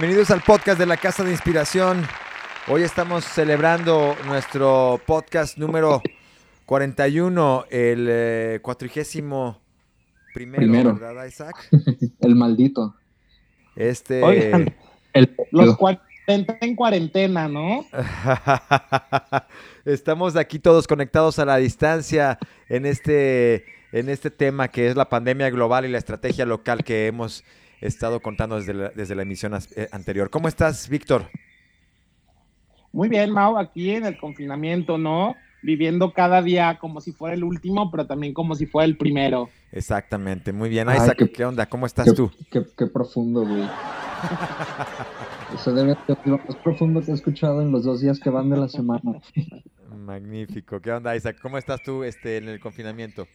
Bienvenidos al podcast de la Casa de Inspiración. Hoy estamos celebrando nuestro podcast número 41, el eh, cuatrigésimo primero, Primero. ¿verdad, Isaac? El maldito. Este. Oigan, El los 40 en cuarentena, ¿no? Estamos aquí todos conectados a la distancia en este, en este tema que es la pandemia global y la estrategia local que hemos estado contando desde la, desde la emisión as- eh, anterior. ¿Cómo estás, Víctor? Muy bien, Mau, aquí en el confinamiento, ¿no? Viviendo cada día como si fuera el último, pero también como si fuera el primero. Exactamente, muy bien. Ay, Isaac, qué- ¿qué onda? ¿Cómo estás qué, tú? qué- qué profundo, güey. Eso debe ser lo más profundo que he escuchado en los dos días que van de la semana. Magnífico. ¿Qué onda, Isaac? ¿Cómo estás tú este, en el confinamiento?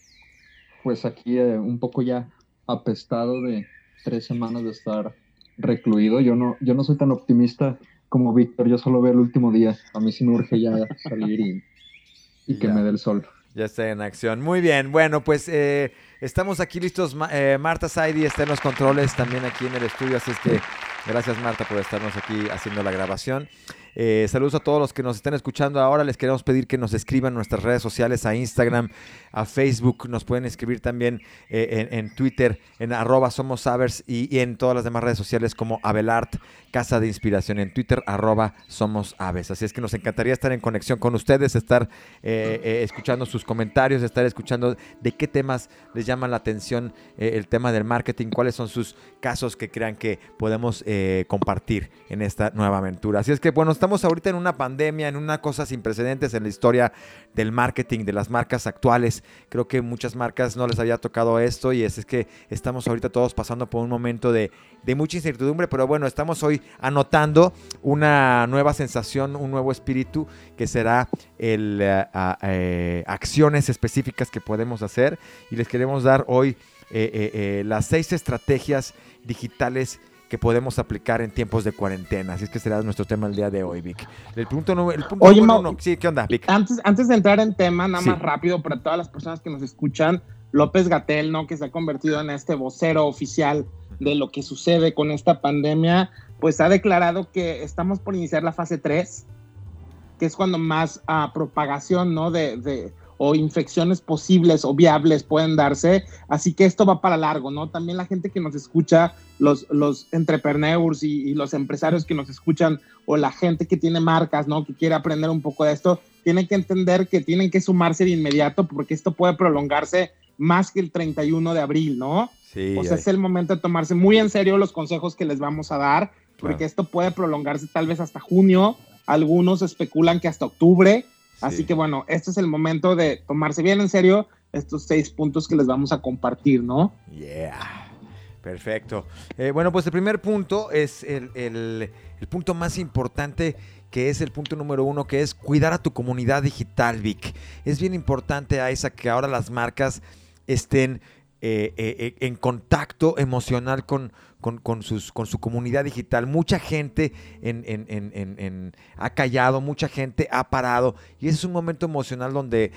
Pues aquí eh, un poco ya apestado de tres semanas de estar recluido. Yo no, yo no soy tan optimista como Víctor, yo solo veo el último día. A mí sí me urge ya salir y, y que Ya. me dé el sol. Ya está en acción. Muy bien. Bueno, pues eh, estamos aquí listos. Eh, Marta Saidi está en los controles también aquí en el estudio. Así es que gracias, Marta, por estarnos aquí haciendo la grabación. Eh, saludos a todos los que nos están escuchando ahora. Les queremos pedir que nos escriban nuestras redes sociales, a Instagram, a Facebook. Nos pueden escribir también eh, en, Twitter, en arroba somos y, y en todas las demás redes sociales como Abelart, Casa de Inspiración. En Twitter, arroba somos Aves. Así es que nos encantaría estar en conexión con ustedes, estar eh, eh, escuchando sus comentarios, estar escuchando de qué temas les llama la atención eh, el tema del marketing, cuáles son sus casos que crean que podemos compartir en esta nueva aventura. Así es que, bueno, estamos ahorita en una pandemia, en una cosa sin precedentes en la historia del marketing, de las marcas actuales. Creo que muchas marcas no les había tocado esto y es, es que estamos ahorita todos pasando por un momento de, de mucha incertidumbre, pero bueno, estamos hoy anotando una nueva sensación, un nuevo espíritu que será el eh, eh, acciones específicas que podemos hacer y les queremos dar hoy eh, las seis estrategias digitales que podemos aplicar en tiempos de cuarentena. Así es que será nuestro tema el día de hoy, Vic. El punto, nu- el punto Oye, uno. Sí, ¿qué onda, Vic? Antes, antes de entrar en tema, nada Sí. más rápido para todas las personas que nos escuchan, López Gatel, ¿no? Que se ha convertido en este vocero oficial de lo que sucede con esta pandemia, pues ha declarado que estamos por iniciar la fase 3, que es cuando más ah, propagación, ¿no? De, de- o infecciones posibles o viables pueden darse. Así que esto va para largo, ¿no? También la gente que nos escucha, los, los entrepreneurs y, y los empresarios que nos escuchan, o la gente que tiene marcas, ¿no? Que quiere aprender un poco de esto, tienen que entender que tienen que sumarse de inmediato porque esto puede prolongarse más que el 31 de abril, ¿no? Sí, O sea, ay, es el momento de tomarse muy en serio los consejos que les vamos a dar, porque Claro. esto puede prolongarse tal vez hasta junio, algunos especulan que hasta octubre, así sí. que bueno, este es el momento de tomarse bien en serio estos seis puntos que les vamos a compartir, ¿no? Yeah. Perfecto. Eh, bueno, pues el primer punto es el, el- el punto más importante, que es el punto número uno, que es cuidar a tu comunidad digital, Vic. Es bien importante, Aisa, que ahora las marcas estén eh, eh, eh, en contacto emocional con, con, sus, con su comunidad digital. Mucha gente en- en- en- en- en- ha callado, mucha gente ha parado y ese es un momento emocional donde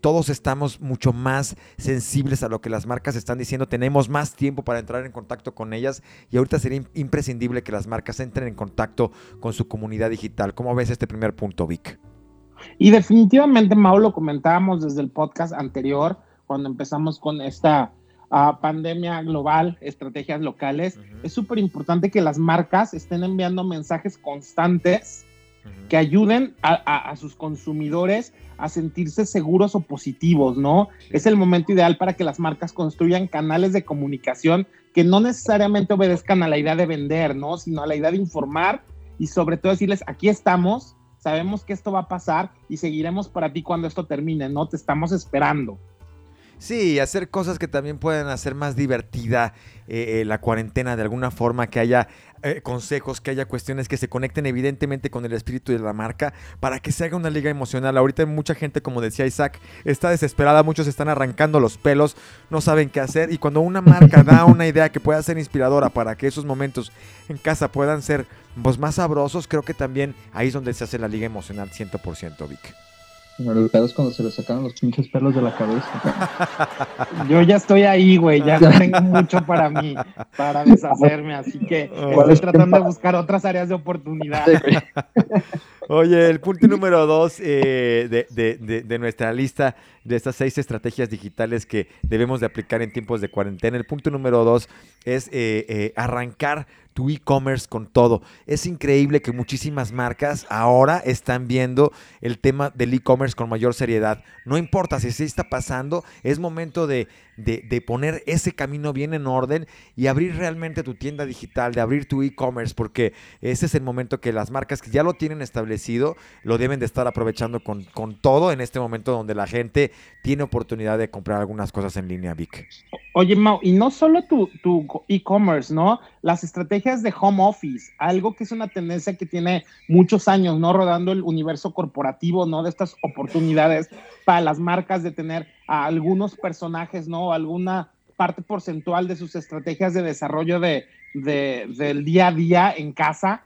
todos estamos mucho más sensibles a lo que las marcas están diciendo, tenemos más tiempo para entrar en contacto con ellas y ahorita sería im- imprescindible que las marcas entren en contacto con su comunidad digital. ¿Cómo ves este primer punto, Vic? Y definitivamente, Mau, lo comentábamos desde el podcast anterior, cuando empezamos con esta ah, pandemia global, estrategias locales. Es súper importante que las marcas estén enviando mensajes constantes que ayuden a, a- a sus consumidores a sentirse seguros o positivos, ¿no? Es el momento ideal para que las marcas construyan canales de comunicación que no necesariamente obedezcan a la idea de vender, ¿no? Sino a la idea de informar y sobre todo decirles, aquí estamos, sabemos que esto va a pasar y seguiremos para ti cuando esto termine, ¿no? Te estamos esperando. Sí, hacer cosas que también puedan hacer más divertida eh, eh, la cuarentena de alguna forma, que haya eh, consejos, que haya cuestiones que se conecten evidentemente con el espíritu de la marca para que se haga una liga emocional. Ahorita mucha gente, como decía Isaac, está desesperada, muchos están arrancando los pelos, no saben qué hacer y cuando una marca da una idea que pueda ser inspiradora para que esos momentos en casa puedan ser pues, más sabrosos, creo que también ahí es donde se hace la liga emocional 100% Vic. El pedo es cuando se le sacaron los pinches pelos de la cabeza. Yo ya estoy ahí, güey. Ya tengo mucho para mí, para deshacerme. Así que estoy tratando de buscar otras áreas de oportunidad. Oye, el punto número dos eh, de, de, de, nuestra lista de estas seis estrategias digitales que debemos de aplicar en tiempos de cuarentena. El punto número dos es eh, eh, arrancar tu e-commerce con todo. Es increíble que muchísimas marcas ahora están viendo el tema del e-commerce con mayor seriedad. No importa si se está pasando, es momento de, de, poner ese camino bien en orden y abrir realmente tu tienda digital, de abrir tu e-commerce, porque ese es el momento que las marcas que ya lo tienen establecido lo deben de estar aprovechando con, con todo en este momento donde la gente tiene oportunidad de comprar algunas cosas en línea, Vic. Oye, Mau, y no solo tu, e-commerce, ¿no? Las estrategias de home office, algo que es una tendencia que tiene muchos años, ¿no? Rodando el universo corporativo, ¿no? De estas oportunidades para las marcas de tener a algunos personajes, ¿no? Alguna parte porcentual de sus estrategias de desarrollo de, del día a día en casa,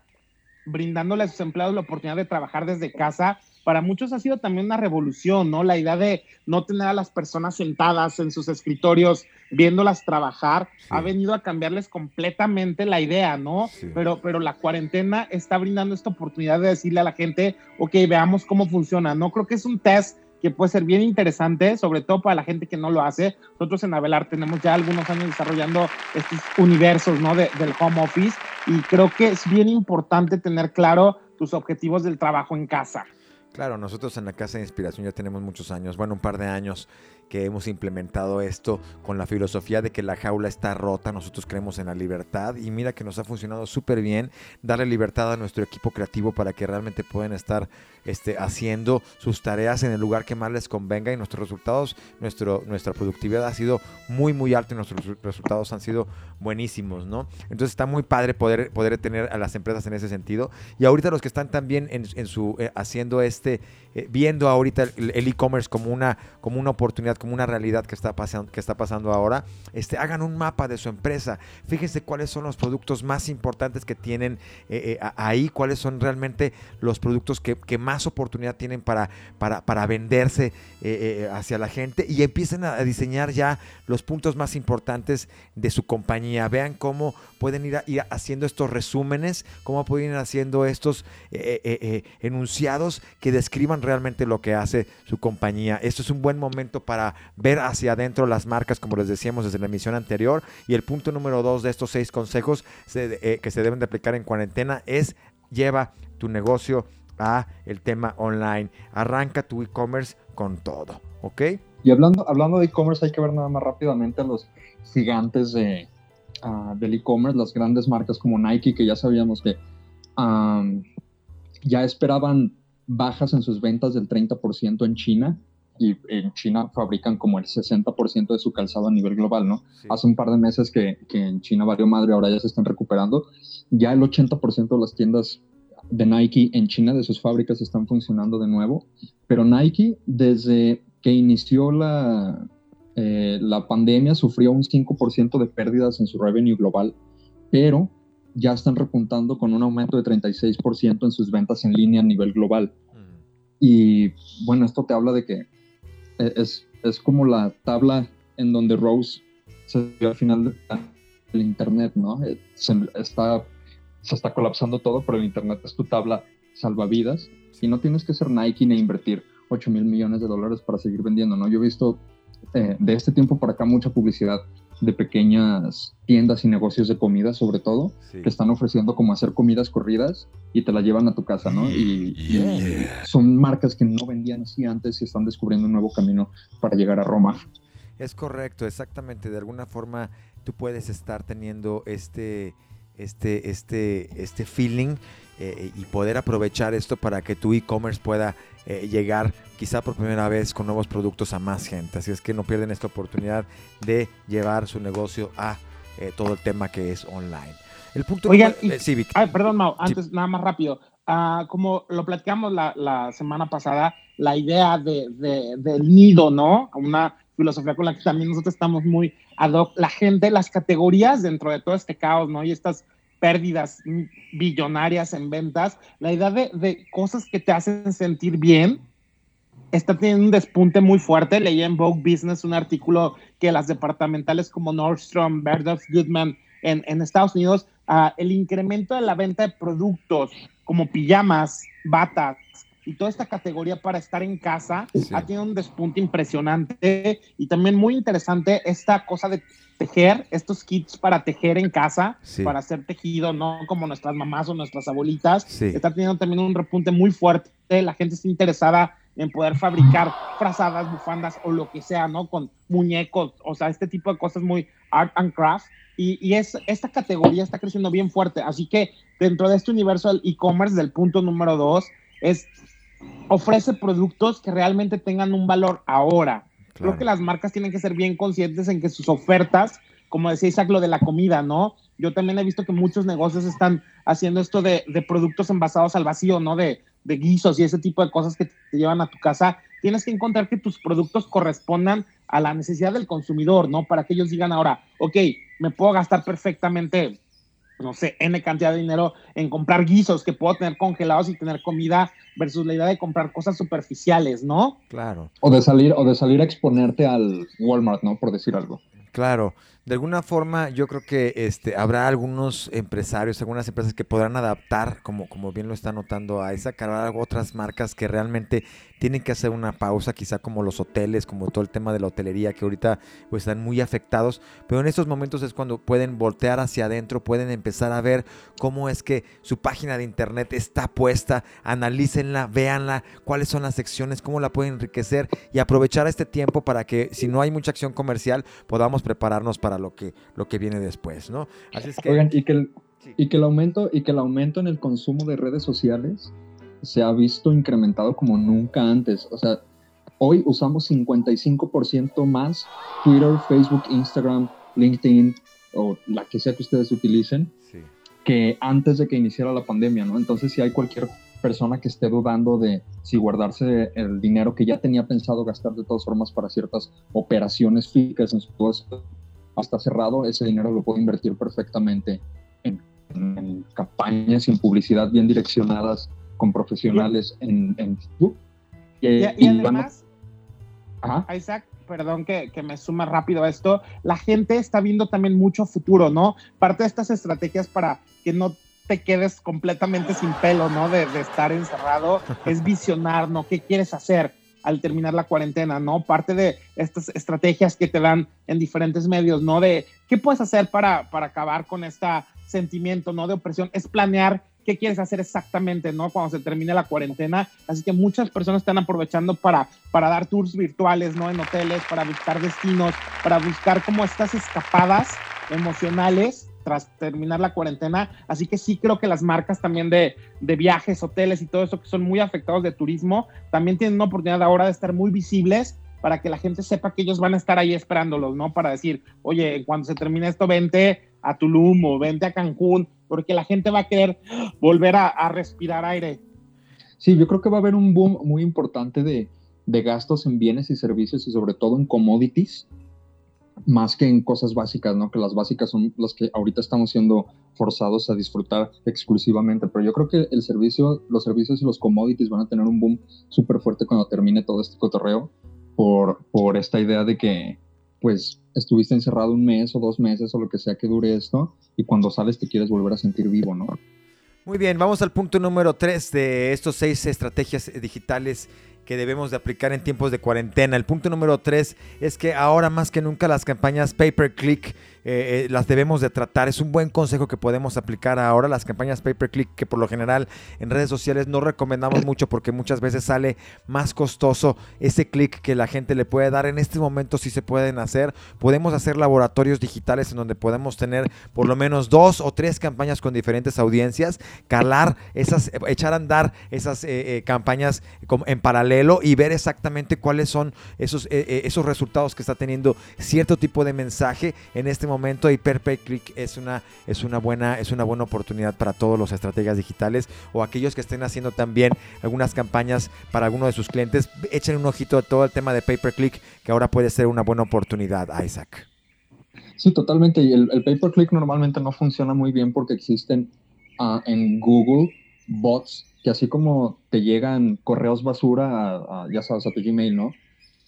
brindándole a sus empleados la oportunidad de trabajar desde casa para muchos ha sido también una revolución, ¿no? La idea de no tener a las personas sentadas en sus escritorios viéndolas trabajar ha venido a cambiarles completamente la idea, ¿no? Pero, pero la cuarentena está brindando esta oportunidad de decirle a la gente, ok, veamos cómo funciona, ¿no? Creo que es un test que puede ser bien interesante, sobre todo para la gente que no lo hace. Nosotros en Avelar tenemos ya algunos años desarrollando estos universos, ¿no? del home office y creo que es bien importante tener claro tus objetivos del trabajo en casa. Claro, nosotros en la Casa de Inspiración ya tenemos muchos años, bueno, un par de años que hemos implementado esto con la filosofía de que la jaula está rota, nosotros creemos en la libertad y mira que nos ha funcionado súper bien darle libertad a nuestro equipo creativo para que realmente puedan estar este, haciendo sus tareas en el lugar que más les convenga y nuestros resultados, nuestra productividad ha sido muy, muy alta y nuestros resultados han sido buenísimos, ¿no? Entonces está muy padre poder, poder tener a las empresas en ese sentido. Y ahorita los que están también en, en su, eh, haciendo este, eh, viendo ahorita el e-commerce como una, como una oportunidad, como una realidad que está, pasando, que está pasando ahora, este, hagan un mapa de su empresa. Fíjense cuáles son los productos más importantes que tienen eh, ahí, cuáles son realmente los productos que, que más oportunidad tienen para, para, para venderse eh, eh, hacia la gente y empiecen a, diseñar ya los puntos más importantes de su compañía. Vean cómo pueden ir, ir haciendo estos resúmenes, cómo pueden ir haciendo estos eh, enunciados que describan realmente lo que hace su compañía. Esto es un buen momento para ver hacia adentro las marcas, como les decíamos desde la emisión anterior. Y el punto número dos de estos seis consejos que se deben de aplicar en cuarentena es lleva tu negocio a el tema online. Arranca tu e-commerce con todo, ¿ok? Y hablando, hablando de e-commerce, hay que ver nada más rápidamente a los gigantes de, ah, del e-commerce, las grandes marcas como Nike, que ya sabíamos que ya esperaban bajas en sus ventas del 30% en China, y en China fabrican como el 60% de su calzado a nivel global, ¿no? Hace un par de meses que, que, en China valió madre, ahora ya se están recuperando. Ya el 80% de las tiendas de Nike en China, de sus fábricas, están funcionando de nuevo. Pero Nike, desde que inició la, eh, la pandemia, sufrió un 5% de pérdidas en su revenue global, pero ya están repuntando con un aumento de 36% en sus ventas en línea a nivel global. Y bueno, esto te habla de que e, es, es como la tabla en donde Rose se dio al final del Internet, ¿no? Eh, se, está se está colapsando todo, pero el Internet es tu tabla salvavidas y no tienes que ser Nike ni invertir 8 mil millones de dólares para seguir vendiendo, ¿no? Yo he visto eh, de este tiempo para acá mucha publicidad de pequeñas tiendas y negocios de comida, sobre todo, que están ofreciendo como hacer comidas corridas y te la llevan a tu casa, ¿no? Y, y, son marcas que no vendían así antes y están descubriendo un nuevo camino para llegar a Roma. Es correcto, exactamente. De alguna forma tú puedes estar teniendo este este, este, este feeling eh, y poder aprovechar esto para que tu e-commerce pueda eh, llegar quizá por primera vez con nuevos productos a más gente. Así es que no pierden esta oportunidad de llevar su negocio a eh, todo el tema que es online. El punto Oigan, ay, perdón, Mau, antes nada más rápido. Ah, como lo platicamos la, la, semana pasada, la idea de, de, del nido, ¿no? Una filosofía con la que también nosotros estamos muy ad hoc. La gente, las categorías dentro de todo este caos, ¿no? Y estas pérdidas billonarias en ventas, la idea de, de cosas que te hacen sentir bien, está teniendo un despunte muy fuerte. Leí en Vogue Business un artículo que las departamentales como Nordstrom, Bergdorf Goodman en, en Estados Unidos, uh, el incremento de la venta de productos como pijamas, batas y toda esta categoría para estar en casa sí. ha tenido un despunte impresionante y también muy interesante esta cosa de tejer, estos kits para tejer en casa, sí. para hacer tejido, no como nuestras mamás o nuestras abuelitas. Sí. Está teniendo también un repunte muy fuerte. La gente está interesada en poder fabricar frazadas, bufandas o lo que sea, ¿no? Con muñecos, o sea, este tipo de cosas muy art and craft. Y, y es, esta categoría está creciendo bien fuerte. Así que dentro de este universo del e-commerce, del punto número dos, es ofrece productos que realmente tengan un valor ahora. Claro. Creo que las marcas tienen que ser bien conscientes en que sus ofertas, como decía Isaac, lo de la comida, ¿no? Yo también he visto que muchos negocios están haciendo esto de, de productos envasados al vacío, ¿no? De, de guisos y ese tipo de cosas que te llevan a tu casa. Tienes que encontrar que tus productos correspondan a la necesidad del consumidor, ¿no? Para que ellos digan ahora, ok, me puedo gastar perfectamente no sé, N cantidad de dinero en comprar guisos que puedo tener congelados y tener comida versus la idea de comprar cosas superficiales, ¿no? Claro. O de salir, o de salir a exponerte al Walmart, ¿no? Por decir algo. Claro. De alguna forma, yo creo que este, habrá algunos empresarios, algunas empresas que podrán adaptar, como, como bien lo está notando a esa, habrá otras marcas que realmente tienen que hacer una pausa, quizá como los hoteles, como todo el tema de la hotelería, que ahorita pues, están muy afectados, pero en estos momentos es cuando pueden voltear hacia adentro, pueden empezar a ver cómo es que su página de internet está puesta, analícenla, véanla, cuáles son las secciones, cómo la pueden enriquecer y aprovechar este tiempo para que si no hay mucha acción comercial, podamos prepararnos para lo que, lo que viene después, ¿no? Así es que... Oigan, y que el, sí. y que el aumento, y que el aumento en el consumo de redes sociales se ha visto incrementado como nunca antes. O sea, hoy usamos 55% más Twitter, Facebook, Instagram, LinkedIn o la que sea que ustedes utilicen sí. que antes de que iniciara la pandemia, ¿no? Entonces, si hay cualquier persona que esté dudando de si guardarse el dinero que ya tenía pensado gastar de todas formas para ciertas operaciones físicas en su está cerrado, ese dinero lo puede invertir perfectamente en, en campañas y en publicidad bien direccionadas con profesionales en, en Facebook. Y, y, y además, Ajá. Isaac, perdón que, que, me suma rápido a esto, la gente está viendo también mucho futuro, ¿no? Parte de estas estrategias para que no te quedes completamente sin pelo, ¿no? De, de estar encerrado, es visionar, ¿no? ¿Qué quieres hacer? Al terminar la cuarentena, ¿no? Parte de estas estrategias que te dan en diferentes medios, ¿no? De qué puedes hacer para, para acabar con este sentimiento, ¿no? De opresión, es planear qué quieres hacer exactamente, ¿no? Cuando se termine la cuarentena. Así que muchas personas están aprovechando para, para dar tours virtuales, ¿no? En hoteles, para buscar destinos, para buscar como estas escapadas emocionales tras terminar la cuarentena. Así que sí creo que las marcas también de, de, viajes, hoteles y todo eso que son muy afectados de turismo, también tienen una oportunidad ahora de estar muy visibles para que la gente sepa que ellos van a estar ahí esperándolos, ¿no? Para decir, oye, cuando se termine esto, vente a Tulum o vente a Cancún, porque la gente va a querer volver a, a respirar aire. Sí, yo creo que va a haber un boom muy importante de, de gastos en bienes y servicios y sobre todo en commodities más que en cosas básicas, ¿no? Que las básicas son las que ahorita estamos siendo forzados a disfrutar exclusivamente, pero yo creo que el servicio, los servicios y los commodities van a tener un boom súper fuerte cuando termine todo este cotorreo por, por esta idea de que, pues, estuviste encerrado un mes o dos meses o lo que sea que dure esto y cuando sales te quieres volver a sentir vivo, ¿no? Muy bien, vamos al punto número tres de estos seis estrategias digitales que debemos de aplicar en tiempos de cuarentena. El punto número tres es que ahora más que nunca las campañas pay per click eh, eh, las debemos de tratar. Es un buen consejo que podemos aplicar ahora. Las campañas pay per click que por lo general en redes sociales no recomendamos mucho porque muchas veces sale más costoso ese clic que la gente le puede dar. En este momento sí se pueden hacer. Podemos hacer laboratorios digitales en donde podemos tener por lo menos dos o tres campañas con diferentes audiencias, calar esas, echar a andar esas eh, eh, campañas en paralelo y ver exactamente cuáles son esos, esos resultados que está teniendo cierto tipo de mensaje en este momento y per click es una, es, una buena, es una buena oportunidad para todos los estrategas digitales o aquellos que estén haciendo también algunas campañas para alguno de sus clientes. Echen un ojito a todo el tema de pay per click que ahora puede ser una buena oportunidad, Isaac. Sí, totalmente. Y el, el pay per click normalmente no funciona muy bien porque existen uh, en Google bots que así como te llegan correos basura a, ya sabes, a tu Gmail, ¿no?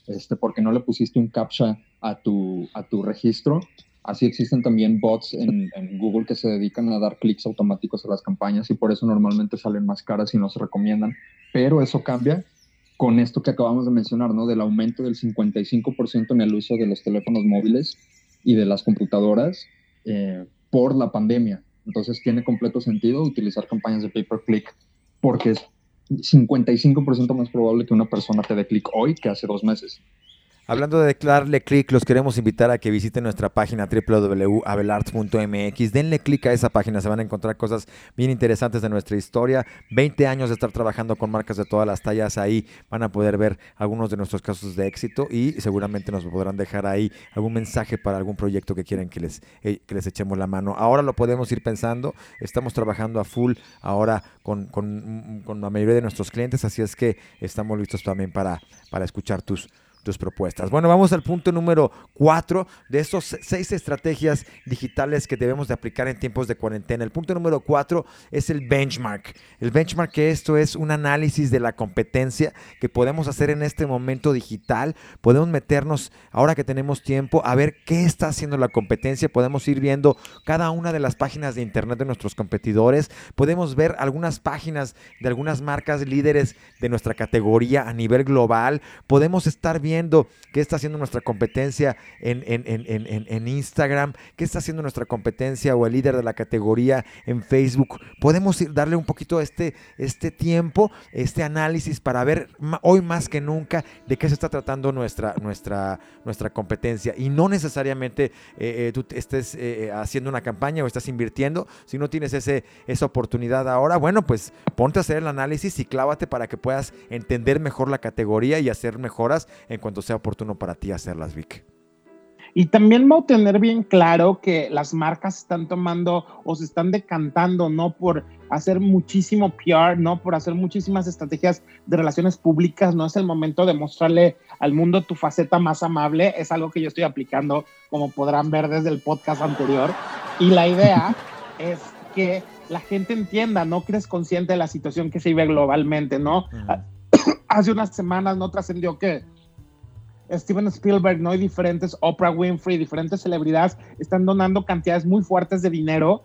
Este, porque no le pusiste un captcha a tu, a tu registro, Así existen también bots en, Google que se dedican a dar clics automáticos a las campañas y por eso normalmente salen más caras y no se recomiendan. Pero eso cambia con esto que acabamos de mencionar, ¿no? Del aumento del 55% en el uso de los teléfonos móviles y de las computadoras eh, por la pandemia. Entonces tiene completo sentido utilizar campañas de pay-per-click porque es 55% más probable que una persona te dé clic hoy que hace dos meses. Hablando de darle clic, los queremos invitar a que visiten nuestra página www.abelarts.mx. Denle clic a esa página, se van a encontrar cosas bien interesantes de nuestra historia. 20 años de estar trabajando con marcas de todas las tallas ahí. Van a poder ver algunos de nuestros casos de éxito y seguramente nos podrán dejar ahí algún mensaje para algún proyecto que quieran que les, eh, que les echemos la mano. Ahora lo podemos ir pensando. Estamos trabajando a full ahora con, con, con la mayoría de nuestros clientes, así es que estamos listos también para, para escuchar tus tus propuestas. Bueno, vamos al punto número cuatro de estos seis estrategias digitales que debemos de aplicar en tiempos de cuarentena. El punto número cuatro es el benchmark. El benchmark que esto es un análisis de la competencia que podemos hacer en este momento digital. Podemos meternos, ahora que tenemos tiempo, a ver qué está haciendo la competencia. Podemos ir viendo cada una de las páginas de internet de nuestros competidores. Podemos ver algunas páginas de algunas marcas líderes de nuestra categoría a nivel global. Podemos estar viendo qué está haciendo nuestra competencia en, en, Instagram, qué está haciendo nuestra competencia o el líder de la categoría en Facebook. Podemos darle un poquito este, este tiempo, este análisis para ver hoy más que nunca de qué se está tratando nuestra, nuestra, nuestra competencia. Y no necesariamente eh, eh, tú estés eh, haciendo una campaña o estás invirtiendo. Si no tienes ese, esa oportunidad ahora, bueno, pues ponte a hacer el análisis y clávate para que puedas entender mejor la categoría y hacer mejoras en cuanto sea oportuno para ti hacerlas, Vic. Y también vamos a tener bien claro que las marcas están tomando o se están decantando, ¿no? Por hacer muchísimo PR, ¿no? Por hacer muchísimas estrategias de relaciones públicas. No es el momento de mostrarle al mundo tu faceta más amable. Es algo que yo estoy aplicando, como podrán ver desde el podcast anterior. Y la idea es que la gente entienda, ¿no? Que eres consciente de la situación que se vive globalmente, ¿no? Hace unas semanas no trascendió que Steven Spielberg, ¿no? hay diferentes, Oprah Winfrey, diferentes celebridades están donando cantidades muy fuertes de dinero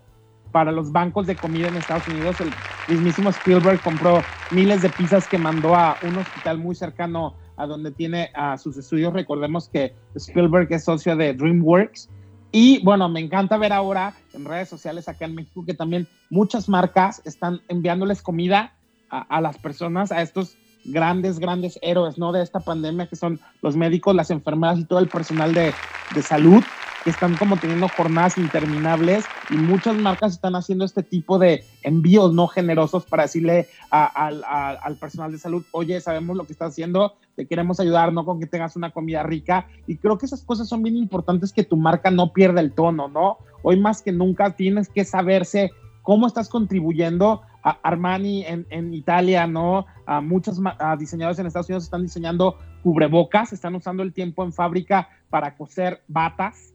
para los bancos de comida en Estados Unidos. El mismísimo Spielberg compró miles de pizzas que mandó a un hospital muy cercano a donde tiene a sus estudios. Recordemos que Spielberg es socio de DreamWorks. Y bueno, me encanta ver ahora en redes sociales acá en México que también muchas marcas están enviándoles comida a las personas, a estos grandes, grandes héroes, ¿no? De esta pandemia, que son los médicos, las enfermeras y todo el personal de, de salud, que están como teniendo jornadas interminables y muchas marcas están haciendo este tipo de envíos no generosos para decirle al personal de salud, oye, sabemos lo que estás haciendo, te queremos ayudar, no con que tengas una comida rica. Y creo que esas cosas son bien importantes que tu marca no pierda el tono, ¿no? Hoy más que nunca tienes que saberse cómo estás contribuyendo a Armani en, Italia, ¿no? A muchos diseñadores en Estados Unidos están diseñando cubrebocas, están usando el tiempo en fábrica para coser batas,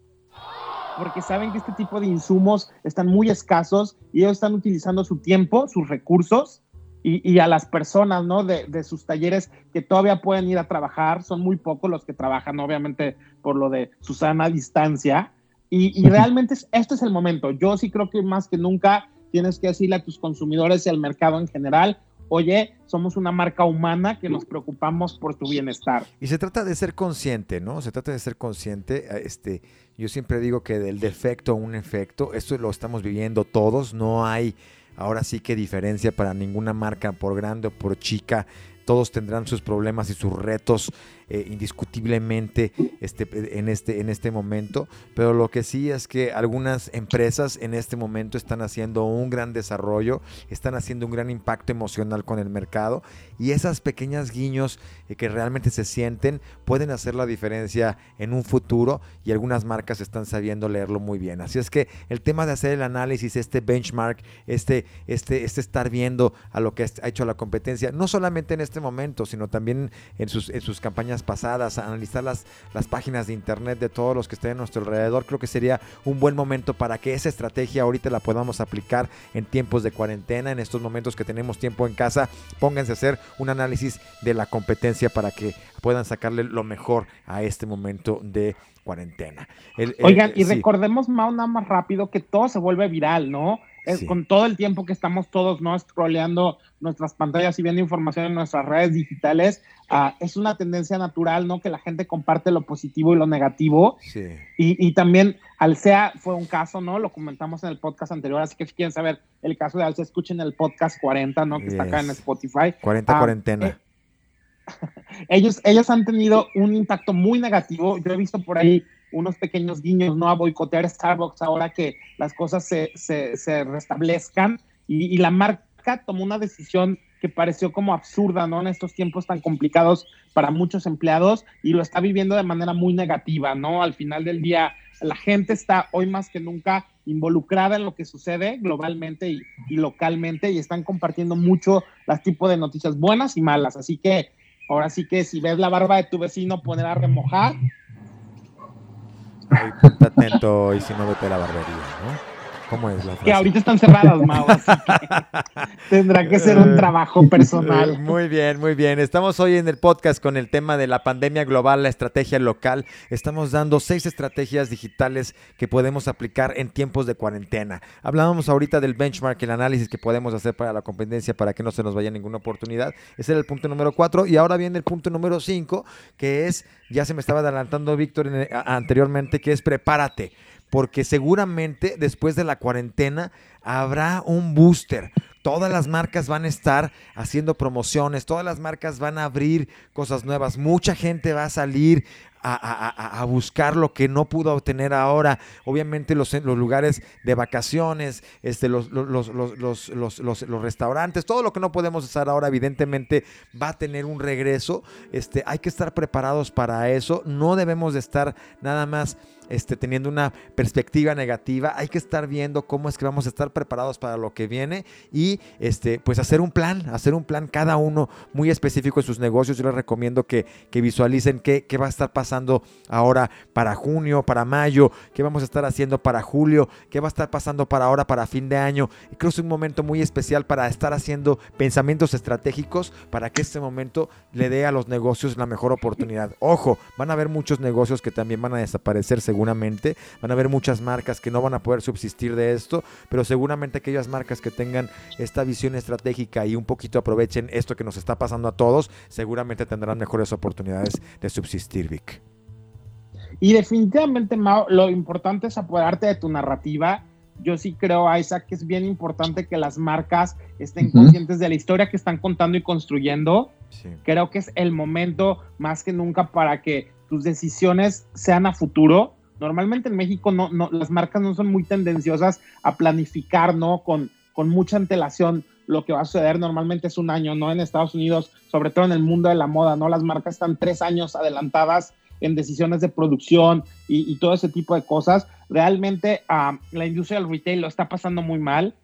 porque saben que este tipo de insumos están muy escasos y ellos están utilizando su tiempo, sus recursos y, a las personas, ¿no? De, de, sus talleres que todavía pueden ir a trabajar, son muy pocos los que trabajan, obviamente, por lo de Susana distancia. Y, y realmente este es el momento. Yo sí creo que más que nunca tienes que decirle a tus consumidores y al mercado en general, oye, somos una marca humana que nos preocupamos por tu bienestar. Y se trata de ser consciente, ¿no? Se trata de ser consciente. Este, yo siempre digo que del defecto a un efecto, esto lo estamos viviendo todos, no hay ahora sí que diferencia para ninguna marca, por grande o por chica. Todos tendrán sus problemas y sus retos eh, indiscutiblemente este, en, este, en este momento, pero lo que sí es que algunas empresas en este momento están haciendo un gran desarrollo, están haciendo un gran impacto emocional con el mercado y esas pequeñas guiños eh, que realmente se sienten pueden hacer la diferencia en un futuro y algunas marcas están sabiendo leerlo muy bien. Así es que el tema de hacer el análisis, este benchmark, este, este, este estar viendo a lo que ha hecho la competencia, no solamente en este momento, sino también en sus, en sus campañas pasadas, analizar las, las páginas de internet de todos los que estén a nuestro alrededor, creo que sería un buen momento para que esa estrategia ahorita la podamos aplicar en tiempos de cuarentena, en estos momentos que tenemos tiempo en casa, pónganse a hacer un análisis de la competencia para que puedan sacarle lo mejor a este momento de cuarentena. Oigan, y recordemos, Mao, nada más rápido, que todo se vuelve viral, ¿no? Es Con todo el tiempo que estamos todos, ¿no? Scrolleando nuestras pantallas y viendo información en nuestras redes digitales, ah, es una tendencia natural, ¿no? Que la gente comparte lo positivo y lo negativo. Sí. Y, también Alsea fue un caso, ¿no? Lo comentamos en el podcast anterior, así que si quieren saber el caso de Alsea, escuchen el podcast 40, ¿no? Que está acá en Spotify. 40 ah, cuarentena. Eh, ellos, ellos han tenido un impacto muy negativo. Yo he visto por ahí unos pequeños guiños, ¿no? A boicotear Starbucks ahora que las cosas se, se, restablezcan. Y, la marca tomó una decisión que pareció como absurda, ¿no? En estos tiempos tan complicados para muchos empleados y lo está viviendo de manera muy negativa, ¿no? Al final del día, la gente está hoy más que nunca involucrada en lo que sucede globalmente y, y localmente y están compartiendo mucho las tipos de noticias buenas y malas. Así que Ahora sí que si ves la barba de tu vecino poner a remojar. Ay, atento y si no vete la barbería, ¿no? ¿Cómo es la frase? Que ahorita están cerradas, Mau, tendrá que ser un trabajo personal. Muy bien, muy bien. Estamos hoy en el podcast con el tema de la pandemia global, la estrategia local. Estamos dando seis estrategias digitales que podemos aplicar en tiempos de cuarentena. Hablábamos ahorita del benchmark, el análisis que podemos hacer para la competencia para que no se nos vaya ninguna oportunidad. Ese era el punto número cuatro. Y ahora viene el punto número cinco, que es, ya se me estaba adelantando Víctor anteriormente, que es prepárate porque seguramente después de la cuarentena habrá un booster. Todas las marcas van a estar haciendo promociones, todas las marcas van a abrir cosas nuevas, mucha gente va a salir a, buscar lo que no pudo obtener ahora. Obviamente los, lugares de vacaciones, este, los, los, los, restaurantes, todo lo que no podemos hacer ahora evidentemente va a tener un regreso. Este, hay que estar preparados para eso. No debemos de estar nada más este, teniendo una perspectiva negativa. Hay que estar viendo cómo es que vamos a estar preparados para lo que viene y este, pues hacer un plan, hacer un plan cada uno muy específico en sus negocios. Yo les recomiendo que, visualicen qué, qué va a estar pasando ahora para junio, para mayo, qué vamos a estar haciendo para julio, qué va a estar pasando para ahora, para fin de año. Y creo que es un momento muy especial para estar haciendo pensamientos estratégicos para que este momento le dé a los negocios la mejor oportunidad. Ojo, van a haber muchos negocios que también van a desaparecer seguramente, van a haber muchas marcas que no van a poder subsistir de esto, pero seguramente aquellas marcas que tengan esta visión estratégica y un poquito aprovechen esto que nos está pasando a todos, seguramente tendrán mejores oportunidades de subsistir, Vic. Y definitivamente, Mao, lo importante es apoderarte de tu narrativa. Yo sí creo, Isaac, que es bien importante que las marcas estén conscientes de la historia que están contando y construyendo. Creo que es el momento más que nunca para que tus decisiones sean a futuro. Normalmente en México no, no, las marcas no son muy tendenciosas a planificar, ¿no? Con, con mucha antelación lo que va a suceder normalmente es un año, ¿no? En Estados Unidos, sobre todo en el mundo de la moda, ¿no? Las marcas están tres años adelantadas en decisiones de producción y, todo ese tipo de cosas. Realmente uh, la industria del retail lo está pasando muy mal.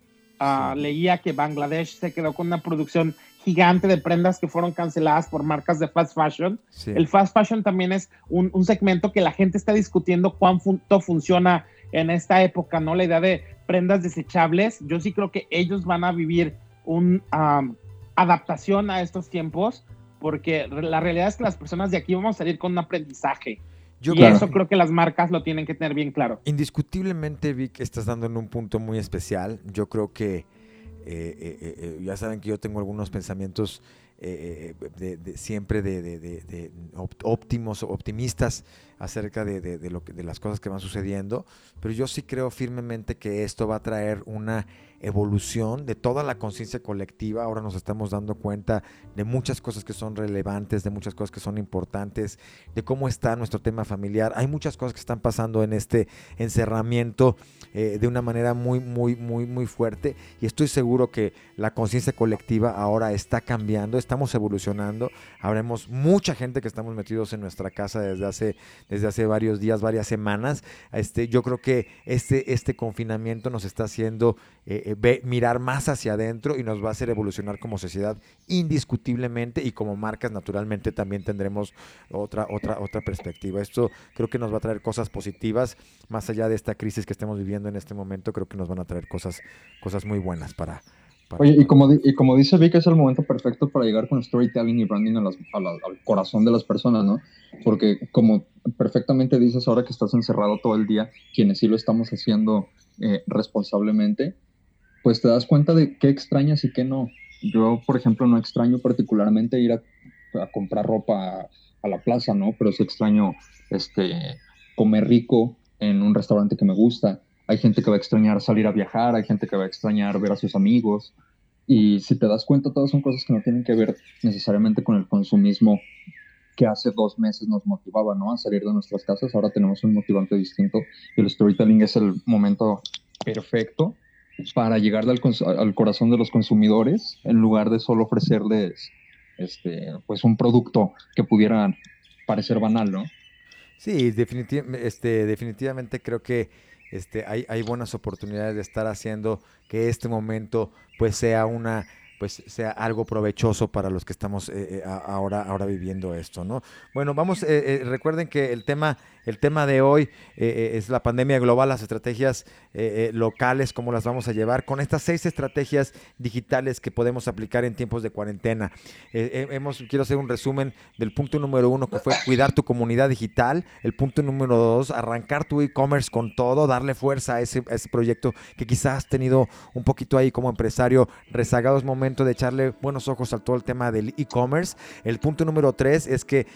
Ah, leía que Bangladesh se quedó con una producción gigante de prendas que fueron canceladas por marcas de fast fashion. El fast fashion también es un, segmento que la gente está discutiendo cuánto funciona en esta época, ¿no? La idea de prendas desechables. Yo sí creo que ellos van a vivir una adaptación a estos tiempos porque la realidad es que las personas de aquí vamos a salir con un aprendizaje. y eso creo que las marcas lo tienen que tener bien claro. Indiscutiblemente, Vic, estás dando en un punto muy especial. Yo creo que ya saben que yo tengo algunos pensamientos de, siempre de, óptimos, optimistas acerca de, lo que, de las cosas que van sucediendo, pero yo sí creo firmemente que esto va a traer una evolución de toda la conciencia colectiva. Ahora nos estamos dando cuenta de muchas cosas que son relevantes, de muchas cosas que son importantes, de cómo está nuestro tema familiar. Hay muchas cosas que están pasando en este encerramiento eh, de una manera muy, muy, muy, muy fuerte. Y estoy seguro que la conciencia colectiva ahora está cambiando, estamos evolucionando. Habremos mucha gente que estamos metidos en nuestra casa desde hace, desde hace varios días, varias semanas. Este, yo creo que este, este confinamiento nos está haciendo... Eh, eh, mirar más hacia adentro y nos va a hacer evolucionar como sociedad indiscutiblemente y como marcas naturalmente también tendremos otra, otra, otra perspectiva. Esto creo que nos va a traer cosas positivas, más allá de esta crisis que estamos viviendo en este momento, creo que nos van a traer cosas, cosas muy buenas para, Oye, y como, y como dice Vic, es el momento perfecto para llegar con storytelling y branding al corazón de las personas, ¿no? Porque como perfectamente dices ahora que estás encerrado todo el día, quienes sí lo estamos haciendo eh, responsablemente, pues te das cuenta de qué extrañas y qué no. Yo, por ejemplo, no extraño particularmente ir a, comprar ropa a, a, la plaza, ¿no? Pero sí extraño este, comer rico en un restaurante que me gusta hay gente que va a extrañar salir a viajar, hay gente que va a extrañar ver a sus amigos. Y si te das cuenta, todas son cosas que no tienen que ver necesariamente con el consumismo que hace dos meses nos motivaba ¿no? a salir de nuestras casas. Ahora tenemos un motivante distinto y el storytelling es el momento perfecto para llegar al, corazón de los consumidores en lugar de solo ofrecerles este, pues un producto que pudiera parecer banal, ¿no? Sí, este, definitivamente creo que este, hay, hay buenas oportunidades de estar haciendo que este momento pues sea una pues sea algo provechoso para los que estamos eh, eh, ahora, ahora viviendo esto, ¿no? Bueno, vamos, eh, recuerden que el tema el tema de hoy eh, eh, es la pandemia global, las estrategias eh, locales, cómo las vamos a llevar con estas seis estrategias digitales que podemos aplicar en tiempos de cuarentena. hemos, quiero hacer un resumen del punto número uno que fue cuidar tu comunidad digital. El punto número dos, arrancar tu e-commerce con todo, darle fuerza a ese, proyecto que quizás has tenido un poquito ahí como empresario rezagado. Es momento de echarle buenos ojos a todo el tema del e-commerce. El punto número tres es que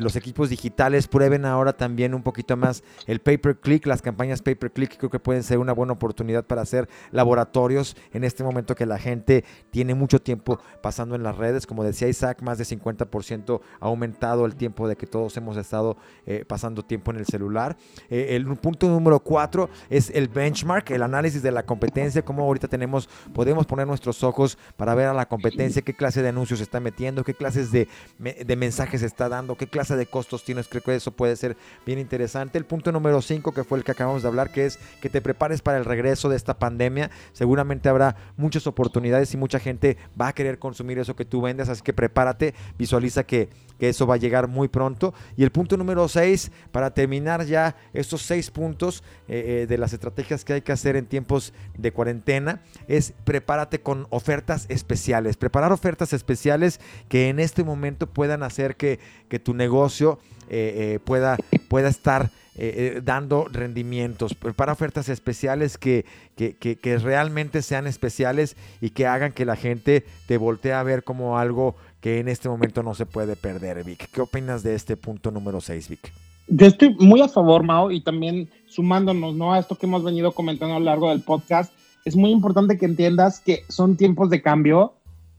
los equipos digitales prueben ahora también un poquito más el pay per click, las campañas pay per click creo que pueden ser una buena oportunidad para hacer laboratorios en este momento que la gente tiene mucho tiempo pasando en las redes. Como decía Isaac, más de 50% ha aumentado el tiempo de que todos hemos estado eh, pasando tiempo en el celular. Eh, el punto número cuatro es el benchmark, el análisis de la competencia, cómo ahorita tenemos, podemos poner nuestros ojos para ver a la competencia, qué clase de anuncios está metiendo, qué clases de, de mensajes está dando, qué clase de costos tienes. Creo que eso puede ser bien interesante. El punto número 5, que fue el que acabamos de hablar, que es que te prepares para el regreso de esta pandemia. Seguramente habrá muchas oportunidades y mucha gente va a querer consumir eso que tú vendes, así que prepárate, visualiza que, eso va a llegar muy pronto. Y el punto número 6, para terminar ya estos seis puntos eh, eh, de las estrategias que hay que hacer en tiempos de cuarentena, es prepárate con ofertas especiales. Preparar ofertas especiales que en este momento puedan hacer que, que tu negocio eh, eh, pueda, pueda estar eh, dando rendimientos. Para ofertas especiales que, que, realmente sean especiales y que hagan que la gente te voltee a ver como algo que en este momento no se puede perder, Vic. ¿Qué opinas de este punto número 6, Vic? Yo estoy muy a favor, Mao, y también sumándonos ¿no? a esto que hemos venido comentando a lo largo del podcast, es muy importante que entiendas que son tiempos de cambio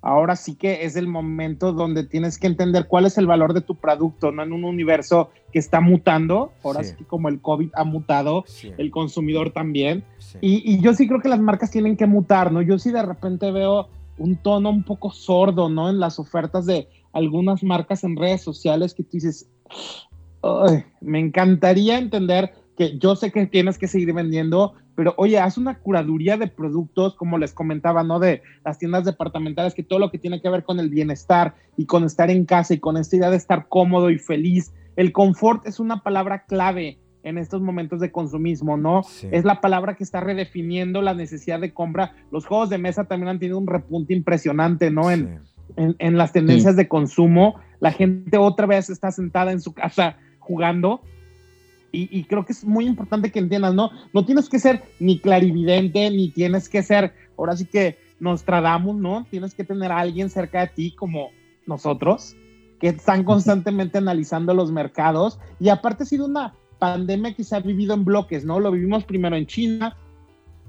ahora sí que es el momento donde tienes que entender cuál es el valor de tu producto, ¿no? En un universo que está mutando, ahora sí, que como el COVID ha mutado, el consumidor también. Y, yo sí creo que las marcas tienen que mutar, ¿no? Yo sí de repente veo un tono un poco sordo, ¿no? En las ofertas de algunas marcas en redes sociales que tú dices, me encantaría entender que yo sé que tienes que seguir vendiendo, pero oye, haz una curaduría de productos, como les comentaba, ¿no? De las tiendas departamentales, que todo lo que tiene que ver con el bienestar y con estar en casa y con esta idea de estar cómodo y feliz. El confort es una palabra clave en estos momentos de consumismo, ¿no? Es la palabra que está redefiniendo la necesidad de compra. Los juegos de mesa también han tenido un repunte impresionante, ¿no? En, en, las tendencias de consumo. La gente otra vez está sentada en su casa jugando y, creo que es muy importante que entiendas, ¿no? No tienes que ser ni clarividente, ni tienes que ser, ahora sí que nos tratamos, ¿no? Tienes que tener a alguien cerca de ti como nosotros, que están constantemente analizando los mercados. Y aparte ha sido una pandemia que se ha vivido en bloques, ¿no? Lo vivimos primero en China,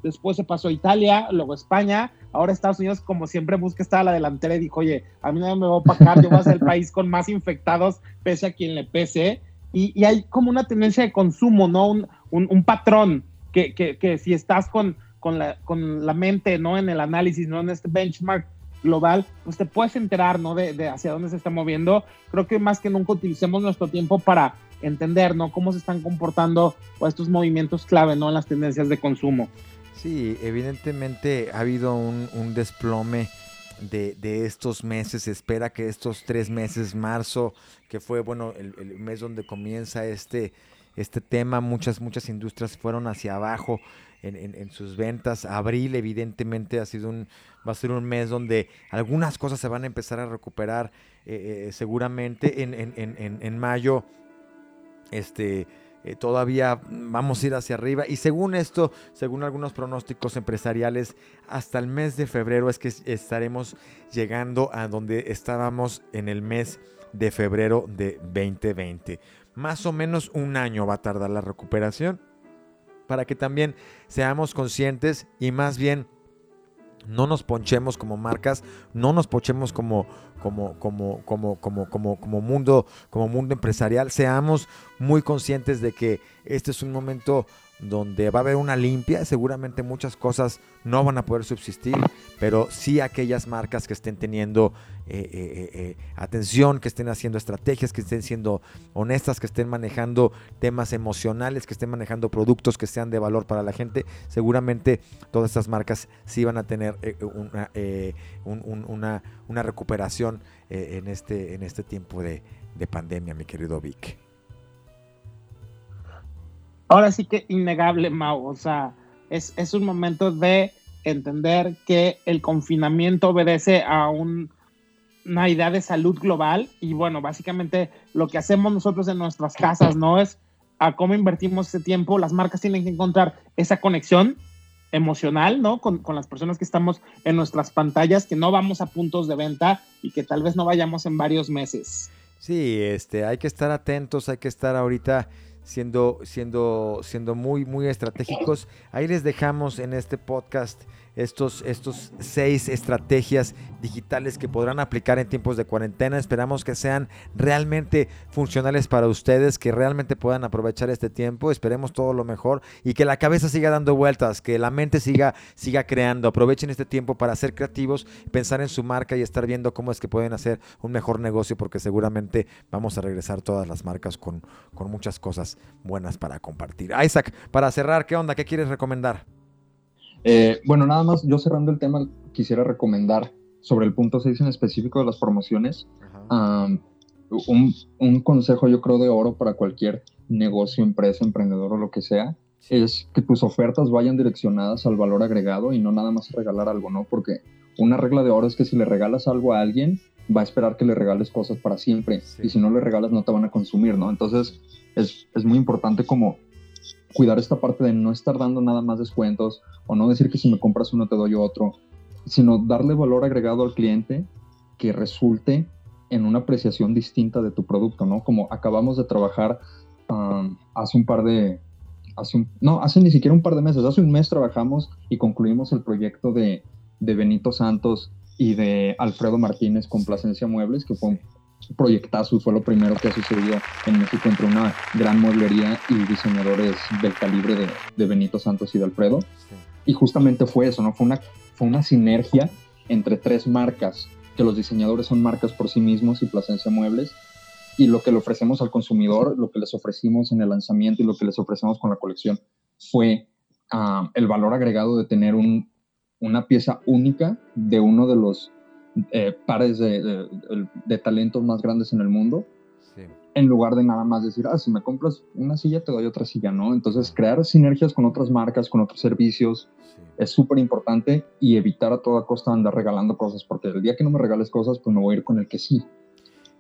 después se pasó a Italia, luego a España, ahora Estados Unidos, como siempre, busca estar a la delantera y dijo, oye, a mí no me voy a opacar, yo voy a ser el país con más infectados, pese a quien le pese y, hay como una tendencia de consumo, ¿no? Un, un, patrón que, que, si estás con, con, la, con la mente, ¿no? En el análisis, ¿no? En este benchmark global, pues te puedes enterar, ¿no? De, de, hacia dónde se está moviendo. Creo que más que nunca utilicemos nuestro tiempo para entender, ¿no? Cómo se están comportando estos movimientos clave, ¿no? En las tendencias de consumo. Sí, evidentemente ha habido un desplome de, de, estos meses. Se espera que estos tres meses, marzo, que fue bueno el, el, mes donde comienza este, este tema, muchas, muchas industrias fueron hacia abajo en, en, en, sus ventas. Abril, evidentemente, ha sido un, va a ser un mes donde algunas cosas se van a empezar a recuperar eh, eh, seguramente. En, en, mayo, este. Eh, todavía vamos a ir hacia arriba y según esto, según algunos pronósticos empresariales, hasta el mes de febrero es que estaremos llegando a donde estábamos en el mes de febrero de 2020. Más o menos un año va a tardar la recuperación para que también seamos conscientes y más bien no nos ponchemos como marcas, no nos ponchemos como, como, como, como, como, como, como mundo, como mundo empresarial, seamos muy conscientes de que este es un momento donde va a haber una limpia, seguramente muchas cosas no van a poder subsistir, pero sí aquellas marcas que estén teniendo eh, eh, eh, atención, que estén haciendo estrategias, que estén siendo honestas, que estén manejando temas emocionales, que estén manejando productos que sean de valor para la gente, seguramente todas estas marcas sí van a tener una, un, una, una, recuperación en, este, en este tiempo de, de pandemia, mi querido Vic ahora sí que innegable, Mau. O sea, es, es un momento de entender que el confinamiento obedece a un, una idea de salud global y bueno, básicamente lo que hacemos nosotros en nuestras casas, ¿no? Es a cómo invertimos ese tiempo, las marcas tienen que encontrar esa conexión emocional, ¿no? Con, con, las personas que estamos en nuestras pantallas, que no vamos a puntos de venta y que tal vez no vayamos en varios meses. Sí, este, hay que estar atentos, hay que estar ahorita siendo, siendo, siendo muy, muy estratégicos. Ahí les dejamos en este podcast estos, estos seis estrategias digitales que podrán aplicar en tiempos de cuarentena. Esperamos que sean realmente funcionales para ustedes, que realmente puedan aprovechar este tiempo. Esperemos todo lo mejor y que la cabeza siga dando vueltas, que la mente siga, siga creando. Aprovechen este tiempo para ser creativos, pensar en su marca y estar viendo cómo es que pueden hacer un mejor negocio, porque seguramente vamos a regresar todas las marcas con, con muchas cosas buenas para compartir. Isaac, para cerrar, ¿qué onda? ¿Qué quieres recomendar? Eh, bueno, nada más, yo cerrando el tema, quisiera recomendar sobre el punto 6 en específico de las promociones, um, un, un, consejo yo creo de oro para cualquier negocio, empresa, emprendedor o lo que sea, es que tus ofertas vayan direccionadas al valor agregado y no nada más regalar algo, ¿no? Porque una regla de oro es que si le regalas algo a alguien, va a esperar que le regales cosas para siempre. Sí. Y si no le regalas, no te van a consumir, ¿no? Entonces, es, es muy importante como cuidar esta parte de no estar dando nada más descuentos o no decir que si me compras uno te doy otro, sino darle valor agregado al cliente que resulte en una apreciación distinta de tu producto, ¿no? Como acabamos de trabajar um, hace un par de, hace un, no, hace ni siquiera un par de meses, hace un mes trabajamos y concluimos el proyecto de, de Benito Santos y de Alfredo Martínez con Plasencia Muebles, que fue un proyectazo, fue lo primero que ha sucedido en México entre una gran mueblería y diseñadores del calibre de, de Benito Santos y de Alfredo. Sí. Y justamente fue eso, ¿no? Fue una, fue una sinergia entre tres marcas, que los diseñadores son marcas por sí mismos y Plasencia Muebles, y lo que le ofrecemos al consumidor, lo que les ofrecimos en el lanzamiento y lo que les ofrecemos con la colección fue uh, el valor agregado de tener un, una pieza única de uno de los eh, pares de, de, de, talentos más grandes en el mundo, sí. en lugar de nada más decir, ah, si me compras una silla, te doy otra silla, ¿no? Entonces, crear sinergias con otras marcas, con otros servicios, sí. es súper importante y evitar a toda costa andar regalando cosas, porque el día que no me regales cosas, pues me voy a ir con el que sí.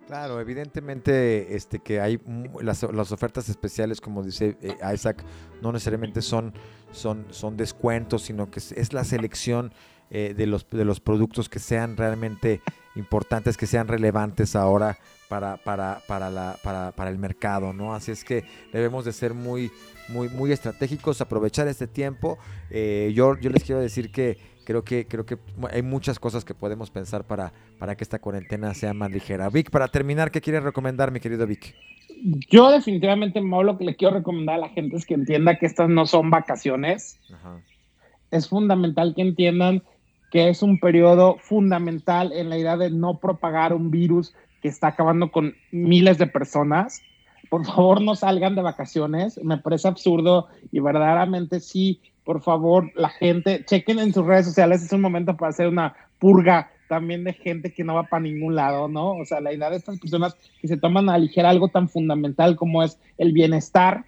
Claro, evidentemente este, que hay las, las ofertas especiales, como dice eh, Isaac, no necesariamente son, son, son descuentos, sino que es, es la selección eh, de, los, de los productos que sean realmente importantes, que sean relevantes ahora para, para, para, la, para, para el mercado, ¿no? Así es que debemos de ser muy, muy, muy estratégicos, aprovechar este tiempo. Eh, yo, yo les quiero decir que creo que creo que hay muchas cosas que podemos pensar para, para que esta cuarentena sea más ligera. Vic, para terminar, ¿qué quieres recomendar, mi querido Vic? Yo definitivamente, Mau, lo que le quiero recomendar a la gente es que entienda que estas no son vacaciones. Ajá. Es fundamental que entiendan que es un periodo fundamental en la idea de no propagar un virus que está acabando con miles de personas. Por favor, no salgan de vacaciones. Me parece absurdo y verdaderamente sí por favor, la gente, chequen en sus redes sociales, es un momento para hacer una purga también de gente que no va para ningún lado, ¿no? O sea, la idea de estas personas que se toman a ligera algo tan fundamental como es el bienestar,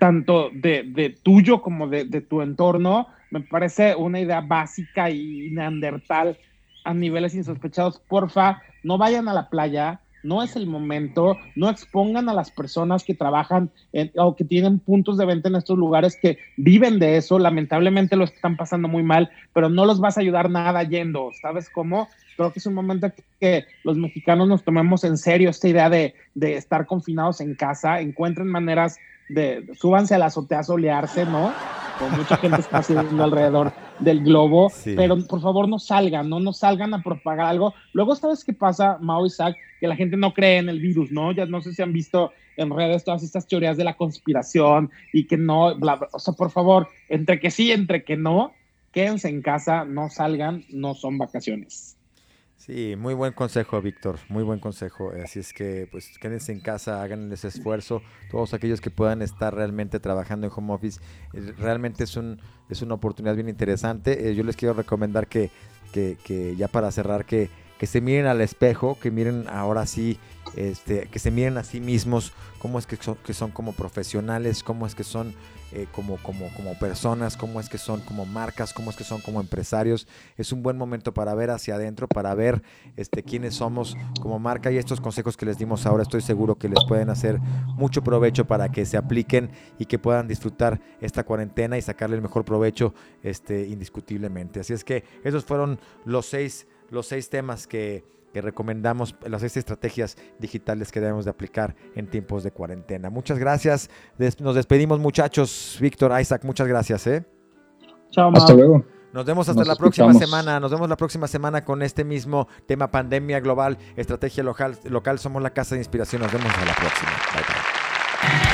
tanto de, tuyo como de, de, tu entorno, me parece una idea básica y neandertal a niveles insospechados. Porfa, no vayan a la playa, no es el momento, no expongan a las personas que trabajan o que tienen puntos de venta en estos lugares que viven de eso, lamentablemente lo están pasando muy mal, pero no los vas a ayudar nada yendo, ¿sabes cómo? Creo que es un momento que los mexicanos nos tomemos en serio esta idea de, de estar confinados en casa, encuentren maneras de, súbanse a la azotea a solearse, ¿no? Con mucha gente está haciendo alrededor del globo, pero por favor no salgan, no, no salgan a propagar algo. Luego, ¿sabes qué pasa, Mao y Zach? Que la gente no cree en el virus, ¿no? Ya no sé si han visto en redes todas estas teorías de la conspiración y que no, bla, o sea, por favor, entre que sí, entre que no, quédense en casa, no salgan, no son vacaciones. Sí, muy buen consejo, Víctor, muy buen consejo. Así es que, pues, quédense en casa, hagan ese esfuerzo. Todos aquellos que puedan estar realmente trabajando en home office, eh, realmente es, un, es una oportunidad bien interesante. Eh, yo les quiero recomendar que, que, que ya para cerrar, que, que se miren al espejo, que miren ahora sí este, que se miren a sí mismos, cómo es que son, que son como profesionales, cómo es que son eh, como, como, como personas, cómo es que son como marcas, cómo es que son como empresarios. Es un buen momento para ver hacia adentro, para ver este, quiénes somos como marca y estos consejos que les dimos ahora estoy seguro que les pueden hacer mucho provecho para que se apliquen y que puedan disfrutar esta cuarentena y sacarle el mejor provecho este, indiscutiblemente. Así es que esos fueron los seis, los seis temas que que recomendamos las seis estrategias digitales que debemos de aplicar en tiempos de cuarentena. Muchas gracias. Nos despedimos muchachos. Víctor, Isaac, muchas gracias. ¿eh? Chao, Hasta luego. Nos vemos hasta la próxima semana. Nos vemos la próxima semana con este mismo tema pandemia global, estrategia local. local. Somos la casa de inspiración. Nos vemos a la próxima. Bye, bye.